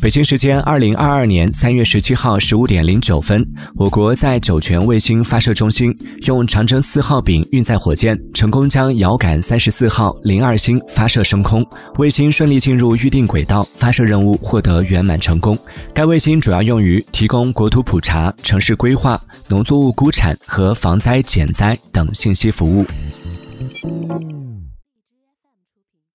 北京时间二零二二年三月十七号十五点零九分我国在酒泉卫星发射中心用长征四号丙运载火箭成功将遥感三十四号零二星发射升空卫星顺利进入预定轨道发射任务获得圆满成功。该卫星主要用于提供国土普查城市规划农作物估产和防灾减灾等信息服务。